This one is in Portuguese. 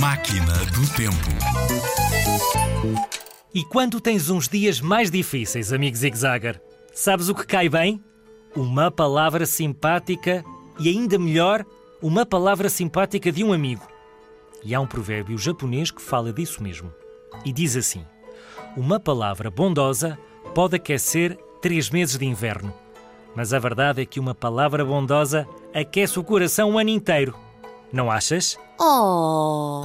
Máquina do Tempo. E quando tens uns dias mais difíceis, amigo Zigzagger, sabes o que cai bem? Uma palavra simpática e ainda melhor, uma palavra simpática de um amigo. E há um provérbio japonês que fala disso mesmo. E diz assim: Uma palavra bondosa pode aquecer três meses de inverno. Mas a verdade é que uma palavra bondosa aquece o coração o ano inteiro. Não achas? Oh!